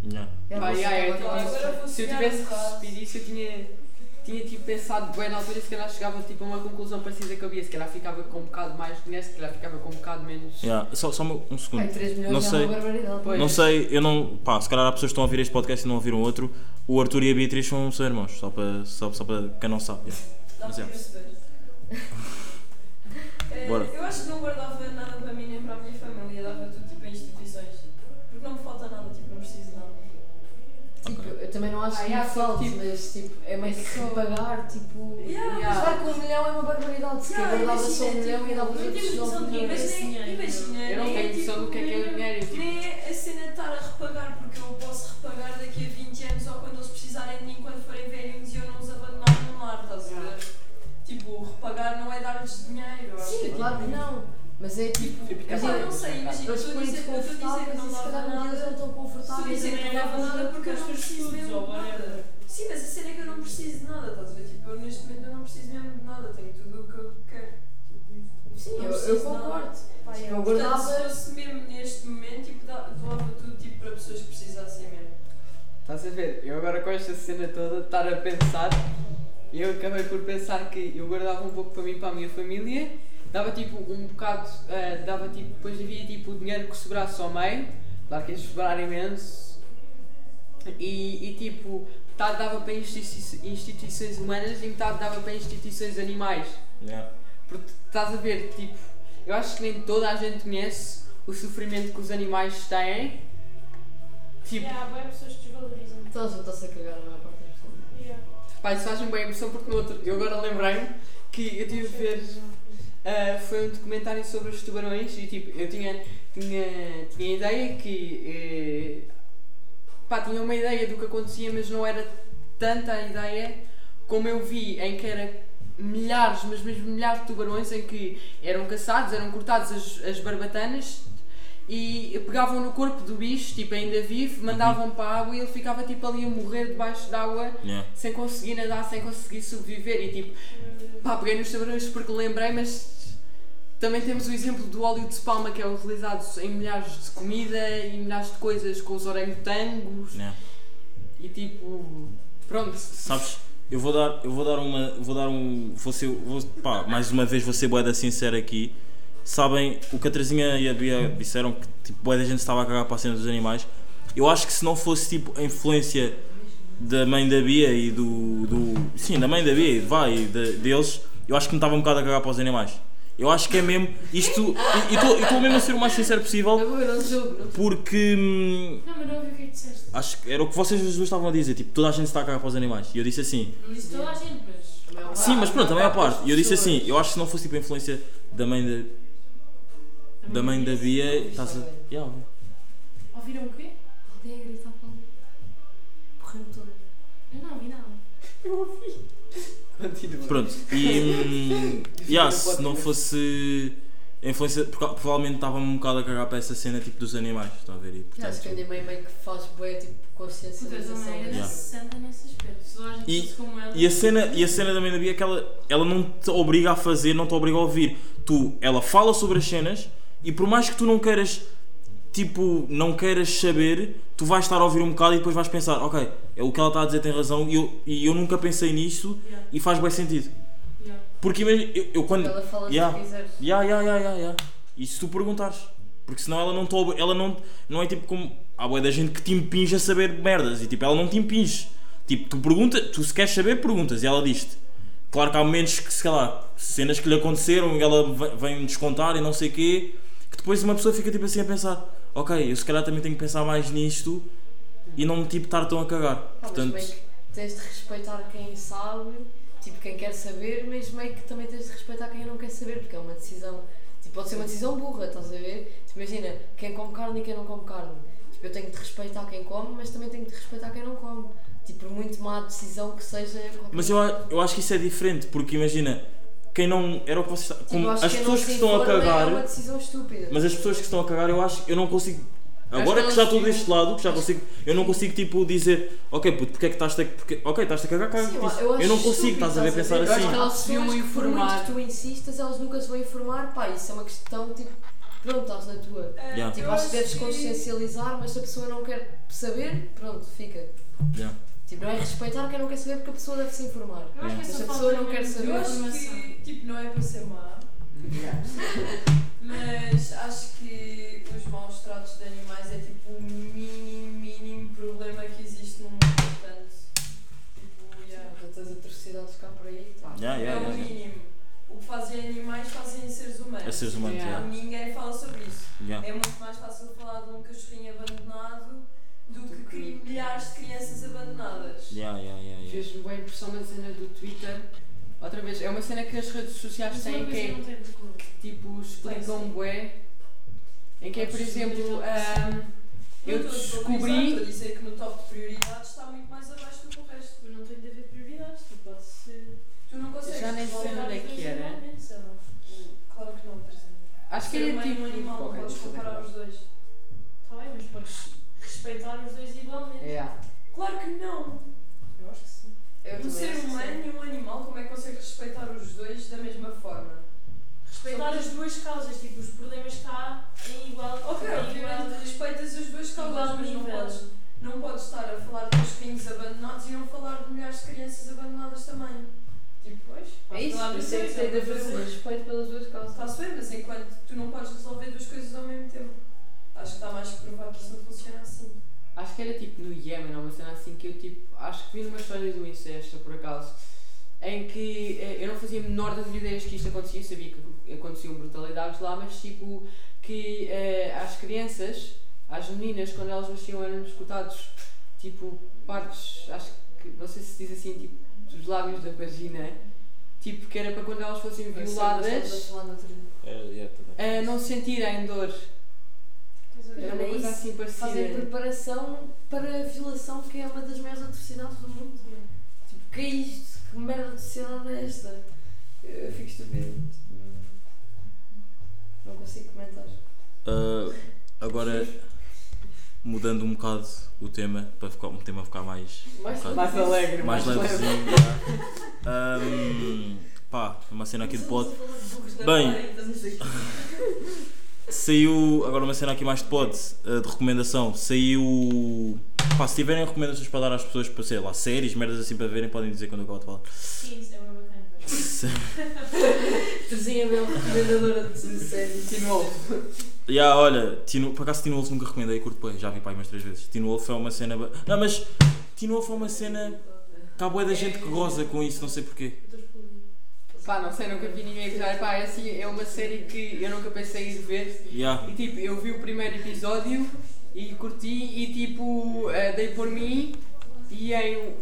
Yeah. Yeah, Pá, tipo- se eu tivesse recebido isso, eu tinha, tinha tipo, pensado bem na altura e se calhar chegava tipo, a uma conclusão parecida que eu havia. Se calhar ficava com um bocado mais dinheiro, se calhar ficava com um bocado menos. Yeah. Só, só um segundo. Ai, 3 milhões Não já sei. é uma barbaridade. Pois. Não sei, eu não. Pá, se calhar há pessoas que estão a ouvir este podcast e não ouviram outro. O Arthur e a Beatriz são, são irmãos, só para, só, só para quem não sabe. yeah. Dá Mas para é. perceber. [laughs] Eh, Bora. Eu acho que não guardava nada para mim nem para a minha família, dava tudo tipo em instituições. acho ah, que é tipo, mas tipo, é mais que pagar, tipo. Yeah, yeah. Mas com um milhão é uma barbaridade. Se calhar dava só um milhão e tipo, dava os outros. É, imagina, eu não é, tenho noção do que é que é o tipo, dinheiro. Tipo. Nem é a cena de estar a repagar, porque eu posso repagar daqui a 20 anos ou quando eles precisarem de mim, quando forem velhinhos e eu não os abandonar no mar, estás a ver? Tipo, repagar não é dar-lhes dinheiro. Sim, claro que não. Mas é tipo. Epá, imagina, não sei, imagina, eu Eles estou a dizer, eu estou a dizer que não se dava calhar dia eles não nada. estão Estou a confortáveis dizer e que não dava nada porque eu não Mas preciso mesmo de nada. Sim, mas a cena é que eu não preciso de nada, estás a ver? Tipo, eu neste momento eu não preciso mesmo de nada, tenho tudo o que eu quero. Sim, eu, preciso eu de nada. concordo. Tipo, eu eu Portanto, guardava. se fosse mesmo neste momento, tipo, doava tudo tipo, para pessoas que precisassem mesmo. Estás a ver? Eu agora com esta cena toda, estar a pensar, eu acabei por pensar que eu guardava um pouco para mim e para a minha família, dava tipo um bocado, ah, dava tipo, depois havia tipo o dinheiro que sobrasse ao meio, claro que ia sobrar imenso, e, e tipo, metade dava para institui- instituições humanas e metade dava para instituições animais. Yeah. Porque estás a ver, tipo, eu acho que nem toda a gente conhece o sofrimento que os animais têm. Tipo, Yeah, há pessoas que desvalorizam. Toda a gente está-se a cagar, a maior parte das pessoas. Yeah. Pá, isso faz-me bem impressão porque no outro, eu agora lembrei-me que eu tive a ver, ah, foi um documentário sobre os tubarões e tipo, eu tinha, tinha, tinha a ideia que, eh, pá, tinha uma ideia do que acontecia, mas não era tanta a ideia como eu vi em que era milhares, mas mesmo milhares de tubarões em que eram caçados, eram cortados as, as barbatanas e pegavam no corpo do bicho, tipo ainda vivo, mandavam para a água e ele ficava tipo ali a morrer debaixo d'água Yeah. sem conseguir nadar, sem conseguir sobreviver e tipo, pá, peguei nos tubarões porque lembrei, mas também temos o exemplo do óleo de palma que é utilizado em milhares de comida e milhares de coisas com os orangotangos Yeah. e tipo, pronto. Sabes, eu vou dar, eu vou dar uma, vou dar um, vou ser, vou, pá, mais uma vez vou ser boeda sincero aqui. Sabem, o que a Trazinha e a Bia disseram que tipo, boeda gente estava a cagar para a cena dos animais. Eu acho que se não fosse tipo a influência da mãe da Bia e do, do sim, da mãe da Bia e vai e de- deles, eu acho que me estava um bocado a cagar para os animais. Eu acho que é mesmo isto, e estou mesmo a ser o mais sincero possível porque hum, Não, mas não ouvi o que é que disseste. acho que era o que vocês os dois estavam a dizer, tipo, toda a gente está a cagar para os animais. E eu disse assim, Não disse toda a gente, mas. Sim, mas pronto, a maior parte. E eu disse assim, eu acho que se não fosse tipo a influência da mãe da, da mãe da Bia, estás a. Yeah. Ouviram o quê? Continua. Pronto, e. yeah, se não fosse a influência. porque Provavelmente estava-me um bocado a cagar para essa cena tipo dos animais, estão a ver? E, Já, acho que portanto, meio que faz tipo, consciencialização. Puta, também era Yeah. santa nesse aspecto. Se toda a gente E-. E a cena, e a cena da mãe da Bia é que ela, ela não te obriga a fazer, não te obriga a ouvir. Tu, ela fala sobre as cenas e por mais que tu não queiras, tipo, não queiras saber, tu vais estar a ouvir um bocado e depois vais pensar, ok, é o que ela está a dizer tem razão e eu, e eu nunca pensei nisto Yeah, e faz bem sentido. yeah. Porque imagina, eu, eu quando. Ela fala Yeah. Ya, ya, ya, ya, ya. E se tu perguntares? Porque senão ela não te ela não, não é tipo como. Há boa da gente que te impinge a saber merdas e tipo, ela não te impinge. Tipo, tu pergunta, tu se queres saber, perguntas e ela diz-te. Claro que há momentos que, sei lá, cenas que lhe aconteceram e ela ve- vem descontar e não sei o quê, que depois uma pessoa fica tipo assim a pensar, ok, eu se calhar também tenho que pensar mais nisto e não tipo estar tão a cagar. Mas Portanto, meio que tens de respeitar quem sabe, tipo quem quer saber, mas meio que também tens de respeitar quem não quer saber, porque é uma decisão. Tipo, pode ser uma decisão burra, estás a ver? Tipo, imagina, quem come carne e quem não come carne. Tipo, eu tenho de respeitar quem come, mas também tenho de respeitar quem não come. Tipo, por muito má decisão que seja. mas eu, eu acho que isso é diferente, porque imagina, quem não. Era o que vocês. Tipo, Como as quem pessoas não que estão a informa cagar. É uma decisão estúpida. Mas as pessoas que estão a cagar, eu acho eu não consigo. Agora que que já estou deste lado, que já consigo, eu não consigo tipo dizer, ok, puto, porque é que estás a. Porque, ok, estás a cagar, caga Sim, eu, eu, acho Eu não consigo, estás a ver pensar? Eu acho assim. que elas se pessoas que, por informar. que tu insistas, elas nunca se vão informar. Pá, isso é uma questão, tipo, pronto, estás na tua. Yeah. Tipo, acho que deves que- consciencializar, mas se a pessoa não quer saber, pronto, fica. Yeah. Tipo, não é respeitar quem não quer saber porque a pessoa deve se informar. Eu acho que essa pessoa não de quer saber, Eu acho que, tipo, não é para ser má, [laughs] mas acho que os maus tratos de animais é tipo o mínimo, mínimo problema que existe no mundo. Portanto, tipo, yeah. Tens atrocidades cá por aí, tá. Yeah, é yeah, o yeah, yeah. mínimo. O que fazem animais fazem em seres humanos. É seres humanos, Yeah. yeah. Ninguém fala sobre isso. Yeah. É muito mais fácil falar de um cachorrinho abandonado do que cri- milhares de crianças abandonadas. Yeah, yeah, yeah, yeah. Fez-me boa impressão na cena do Twitter. Outra vez, é uma cena que as redes sociais Mas têm uma que vez eu é não tenho culpa. tipo explicam bué. Em que é, por exemplo, ahm, eu Não estou a descobri. desvalorizar, Estou a dizer que no top de prioridades está muito mais abaixo do que o resto. Eu não tenho de haver prioridades, tu podes ser. Tu não consegues. Já nem sei onde é que era. Sei lá. Acho que Ser é humano e tipo. um animal, não Ok, podes comparar os dois. Está bem, mas podes respeitar os dois igualmente. É. Claro que não! Eu acho que sim. Eu Um ser humano e um animal, como é que consegue respeitar os dois da mesma forma? Respeitar as duas causas, tipo, os problemas que há em igual. Ok, obviamente respeitas as duas causas, mas não podes, não podes estar a falar dos carrinhos abandonados e não falar de milhares de crianças abandonadas também. Tipo, pois, É isso, Falar por isso é que tem de haver um respeito pelas duas causas. está-se bem, mas enquanto tu não podes resolver duas coisas ao mesmo tempo. Acho que está mais provado que isso não funciona assim. Acho que era tipo no Iémen, ou uma cena assim que eu tipo. Acho que vi numa história do incesto, por acaso, em que eh, eu não fazia a menor das ideias que isto acontecia, sabia que aconteciam brutalidades lá, mas tipo que eh, às crianças, às meninas, quando elas nasciam eram escutados tipo partes, acho que não sei se diz assim, tipo, dos lábios da vagina, tipo que era para quando elas fossem violadas dia. É, é, não sentirem dor. Era uma coisa assim parecida. Fazem preparação para a violação, que é uma das maiores atrocidades do mundo. Tipo, que é isto? Que merda de sociedade é esta? Eu, fico estúpido. Não consigo comentar. Ah, agora, mudando um bocado o tema, para ficar, um tema ficar mais, Mais Ok. Mais alegre, mais mais, leve. levezinho. Ahm, pá, uma cena aqui de pod. Bem. Saiu, agora uma cena aqui mais de pod, ah, de recomendação. Saiu. Pá, se tiverem recomendações para dar às pessoas para sei lá, séries, merdas assim para verem, podem dizer quando eu acabo de falar. Sim, isso é uma bacana. Se- Terzinha Bel, recomendadora de séries. De novo. Ya, olha, Tino, por acaso Teen Wolf nunca recomendei, curto bem, já vi para aí umas três vezes. Teen Wolf é uma cena. Não, mas Teen Wolf é uma cena. Que há bué da gente que goza com isso, não sei porquê. Pá, não sei, nunca vi ninguém gozar. Pá, é assim, é uma série que eu nunca pensei em ir ver. Ya, E tipo, eu vi o primeiro episódio e curti e tipo, eh, dei por mim e em um,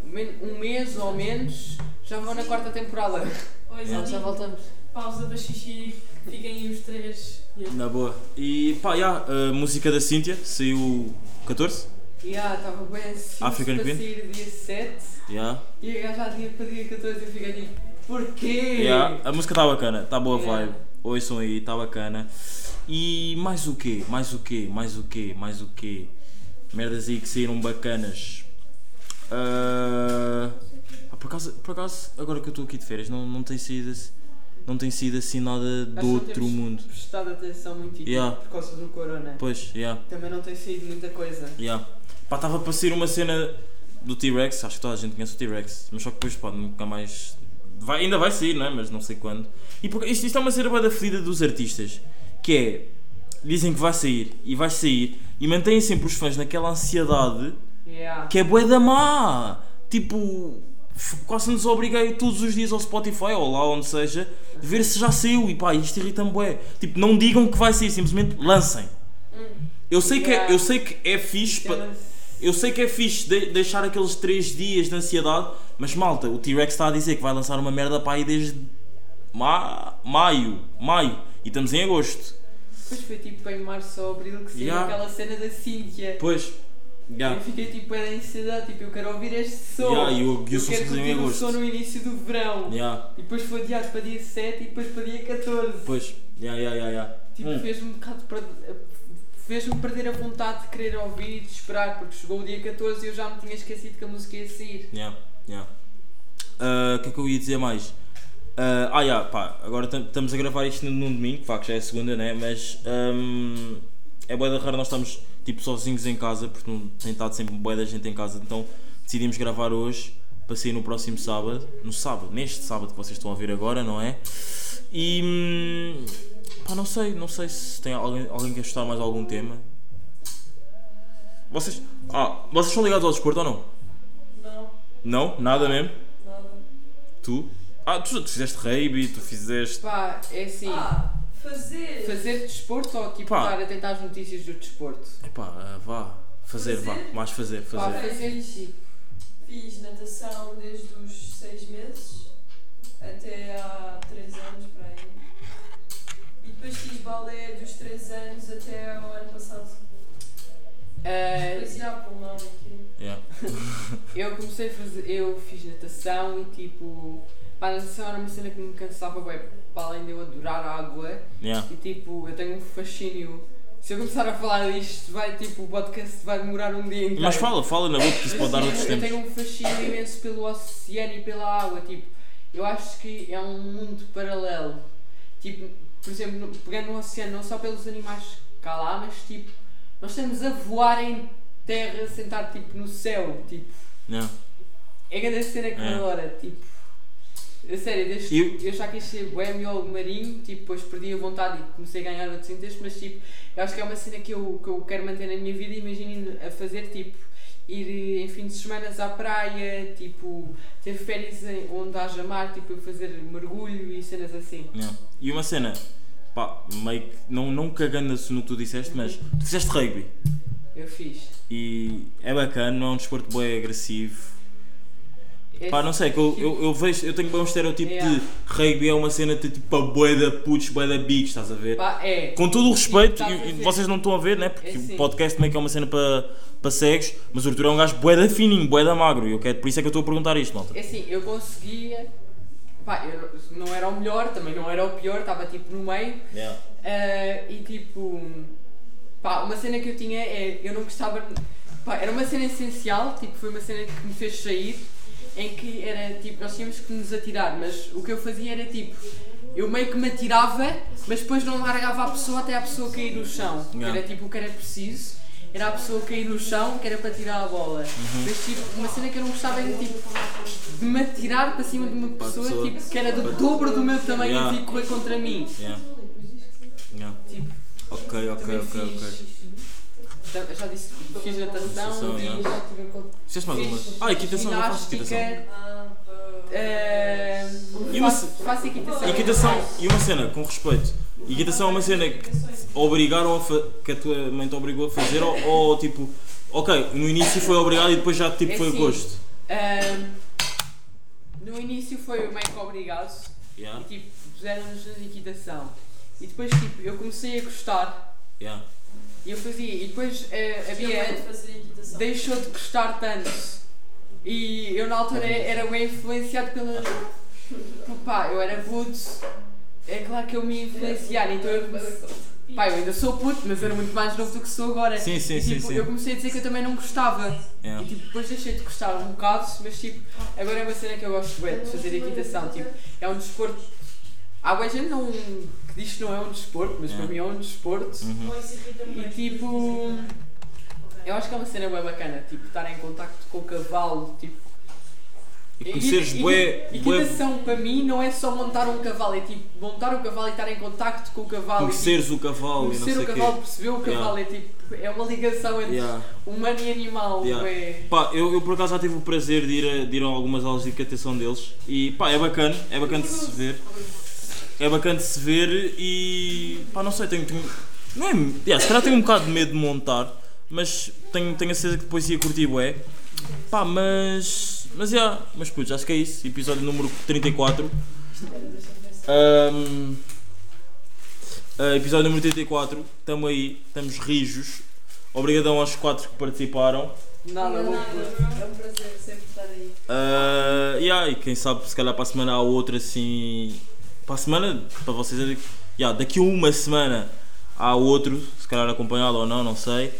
um mês ou menos já vou na quarta temporada. Oi, [laughs] Já, já voltamos. Pausa para xixi, fiquem aí os três. na boa. E pá, ya, a música da Cíntia saiu 14? E ah, estava bem ansioso African para Queen? sair dia 7 Ya. e a gaja dia para dia 14 eu fiquei tipo, porquê? Ya, A música está bacana, está boa Yeah. vibe. Ouçam aí, está bacana. E mais o quê? Mais o quê? Mais o quê? Mais o quê? Merdas aí que saíram bacanas. Ah, por, acaso, por acaso, agora que eu estou aqui de férias, não, não tem sido assim, não tem sido assim nada do outro mundo. Prestado atenção muito Yeah. por causa do corona. Pois, já. Também não tem saído muita coisa. Yeah. Pá, estava para sair uma cena do T-Rex, acho que toda a gente conhece o T-Rex, mas só que depois, pá, nunca mais. Vai, ainda vai sair, não é? Mas não sei quando. E por- isto, isto é uma cena da fedida dos artistas, que é. Dizem que vai sair e vai sair e mantêm sempre os fãs naquela ansiedade Yeah. que é bué da má. Tipo, quase nos obriguei todos os dias ao Spotify ou lá onde seja, ver se já saiu e pá, isto irrita-me bué. Tipo, não digam que vai sair, simplesmente lancem. Eu sei, que é, Yeah. eu sei que é fixe pa- eu sei que é fixe de- deixar aqueles 3 dias de ansiedade, mas malta, o T-Rex está a dizer que vai lançar uma merda para aí desde ma maio, maio, e estamos em agosto. Depois foi tipo em março ou abril que saiu Yeah. aquela cena da Cíntia. Pois, Eu fiquei tipo a ansiedade, tipo, eu quero ouvir este som. Yeah, e o- e o som quero curtir o som no início do verão. yeah, E depois foi adiado para dia 7 e depois para dia 14. pois, yeah, yeah, yeah, yeah. Tipo, Hum. fez-me um bocado per- fez-me perder a vontade de querer ouvir e de esperar, porque chegou o dia 14 e eu já me tinha esquecido que a música ia sair. Yeah, yeah. Ah, O que é que eu ia dizer mais? Ah, ah, yeah, pá, agora tam- estamos a gravar isto num domingo, pá, que já é segunda, né? Mas ahm, é boa da rara nós estamos tipo sozinhos em casa, porque não tem estado sempre boa da gente em casa, então decidimos gravar hoje para sair no próximo sábado, no sábado, neste sábado que vocês estão a ver agora, não é? E hum, pá, não sei, não sei se tem alguém, alguém que quer chutar mais algum tema. Vocês, ah, vocês estão ligados ao desporto ou não? Não, Não? Nada mesmo? nada. Tu? Ah, tu, tu fizeste rugby, tu fizeste. Pá, é assim, Ah, fazer. fazer desporto ou tipo Pá. estar atento às notícias do desporto? Epá, ah, vá. Fazer, vá. Fazer? Mais fazer, Pá, fazer. fazer sim. Fiz natação desde os 6 meses até há 3 anos para aí. Depois fiz balé dos 3 anos até ao ano passado. Ah, Depois já pulmão aqui. Yeah. [laughs] Eu comecei a fazer, eu fiz natação e tipo, pá, a natação era uma cena que me cansava bem, para além de eu adorar a água. Yeah. E tipo, eu tenho um fascínio. Se eu começar a falar disto, vai tipo, o podcast vai demorar um dia inteiro. Mas fala, fala na boca que isso pode dar outros tipo, eu tempos. tenho um fascínio imenso pelo oceano e pela água. Tipo, eu acho que é um mundo paralelo. Tipo, por exemplo, no- pegando no oceano, não só pelos animais há lá, mas tipo, nós estamos a voar em terra, sentar tipo no céu. Tipo, Yeah. é grande cena que É. adora. Tipo, a sério, desde Eu- eu já quis ser bué biólogo marinho, tipo, depois perdi a vontade e comecei a ganhar outros interesses, mas tipo, eu acho que é uma cena que eu, que eu quero manter na minha vida. Imaginem a fazer tipo, ir em fins de semana à praia, tipo, ter férias onde haja mar, tipo, fazer mergulho e cenas assim. Yeah. E uma cena, pá, meio que não, não cagando-se no que tu disseste, mas tu fizeste rugby Eu fiz. e é bacana, não é um desporto bem agressivo. É Pá, não sei, que eu, eu, eu vejo, eu tenho bem um estereotipo Yeah. de rugby é uma cena de tipo a bué da putos, bué da estás a ver? Pá, é. Com todo o respeito, e, vocês não estão a ver, né? Porque É sim. o podcast meio que é uma cena para para cegos, mas o Arthur é um gajo bué da fininho, bué da magro, e eu quero, por isso é que eu estou a perguntar isto, malta. É assim, eu conseguia. Pá, eu não era o melhor, também não era o pior, estava tipo no meio. Ah, e tipo, pá, uma cena que eu tinha é, eu não gostava, pá, era uma cena essencial, tipo, foi uma cena que me fez sair, em que era tipo, nós tínhamos que nos atirar, mas o que eu fazia era tipo, eu meio que me atirava, mas depois não largava a pessoa até a pessoa cair no chão, Yeah. era tipo o que era preciso. Era a pessoa cair no chão que era para tirar a bola. Uhum. Mas tipo, uma cena que eu não gostava era tipo de me atirar para cima de uma pessoa, pessoa. tipo, que era do dobro do meu tamanho Yeah. e tipo correr contra mim. Yeah. Yeah. Tipo, Ok, ok, ok, ok. Fiz. Já, disse, fiz natação, fiz, yeah. Fizeste mais uma? Ah, equitação, eu faço equitação. eh, E uma faço, equitação. Equitação, e uma cena, com respeito, equitação é uma cena que te obrigaram a que a tua mãe te obrigou a fazer ou, ou, tipo, ok, no início foi obrigado e depois já tipo É foi assim. gosto? Ahm, no início foi meio que obrigado Yeah, e tipo, puseram-nos na equitação. E depois tipo, eu comecei a gostar yeah. E eu fazia. E depois eh, de fazer equitação. deixou de gostar tanto. E eu na altura era bem influenciado pela. Pá, eu era puto. É claro que eu me ia influenciar, então eu comecei. Pá, eu ainda sou puto, mas era muito mais novo do que sou agora. Sim, sim, e, sim, tipo, sim. eu comecei a dizer que eu também não gostava. Yeah. E tipo, depois deixei de gostar um bocado, mas tipo, agora é uma cena que eu gosto bem de fazer equitação. Tipo, é um desporto. Há boa gente não, que diz que não é um desporto, mas Yeah. para mim é um desporto. Uhum. E tipo. Eu acho que é uma cena bem bacana, tipo, estar em contacto com o cavalo, tipo. E conheceres e- bué, e- bué, Equitação para mim não é só montar um cavalo, é tipo montar um cavalo e estar em contacto com o cavalo. conheceres e, o cavalo tipo, e não conhecer sei o o cavalo, quê. perceber o cavalo, é tipo. É uma ligação entre Yeah. humano e animal. Yeah. É... Pá, eu, eu por acaso já tive o prazer de ir a, de ir a algumas aulas de equitação deles e pá, é bacana, é bacana de se ver. É bacana de se ver e pá, não sei, tenho, tenho não é, yeah, se calhar tenho um bocado de medo de montar, mas tenho, tenho a certeza que depois ia curtir bué. Pá, mas, mas yeah, mas putz, acho que é isso, episódio número 34. Ahm, ah, episódio número 34, estamos aí, estamos rijos. Obrigadão aos quatro que participaram. Nada, louco. É um prazer sempre estar aí. Uh, yeah, e quem sabe se calhar para a semana há outra assim. Para a semana, para vocês é daqui, yeah, daqui a uma semana há outro, se calhar acompanhado ou não, não sei.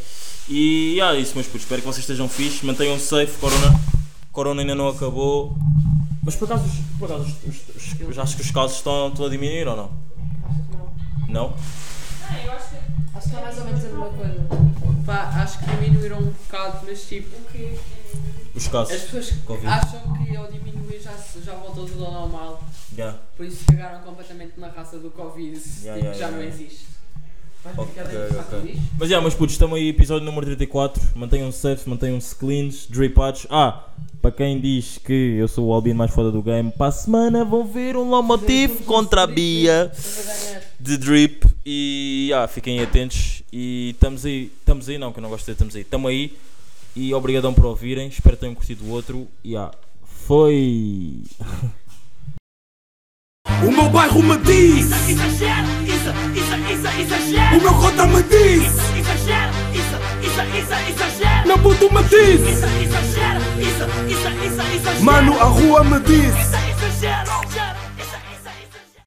E yeah, é isso, meus putos, espero que vocês estejam fixe, mantenham-se safe, corona, corona ainda não acabou. Mas por acaso, os- por acaso os, os, os- acho que os casos estão, estão a diminuir ou não? Não? Ah, eu acho que. Acho que é mais ou menos a mesma coisa. Pá, acho que diminuíram um bocado, mas tipo, O quê? Os as casos. pessoas Covid. acham que ao diminuir já, voltou tudo ao normal. Yeah. Por isso cagaram completamente na raça do Covid, Yeah, tipo, yeah, já yeah, não yeah. existe. Vais Ok, ficar dentro do saco ok. de lixo? Mas já, meus putos, estamos aí, episódio número 34. Mantenham-se safe, mantenham-se cleans, dripados. Ah, para quem diz que eu sou o Albino mais foda do game, para a semana vão ver um Lomotiv contra a Bia de drip. E ah, fiquem atentos. E estamos aí, estamos aí, não, que eu não gosto de dizer estamos aí, estamos aí. E obrigadão por ouvirem, espero que tenham curtido o outro. E ah, foi. O meu bairro me diz, Exagero, isso, isso, isso, exagero. o meu cota me diz, Exagero, isso, isso, isso, exagero. meu puto me diz, Isso, exagero, isso, isso, isso, exagero. mano a rua me diz. Isso,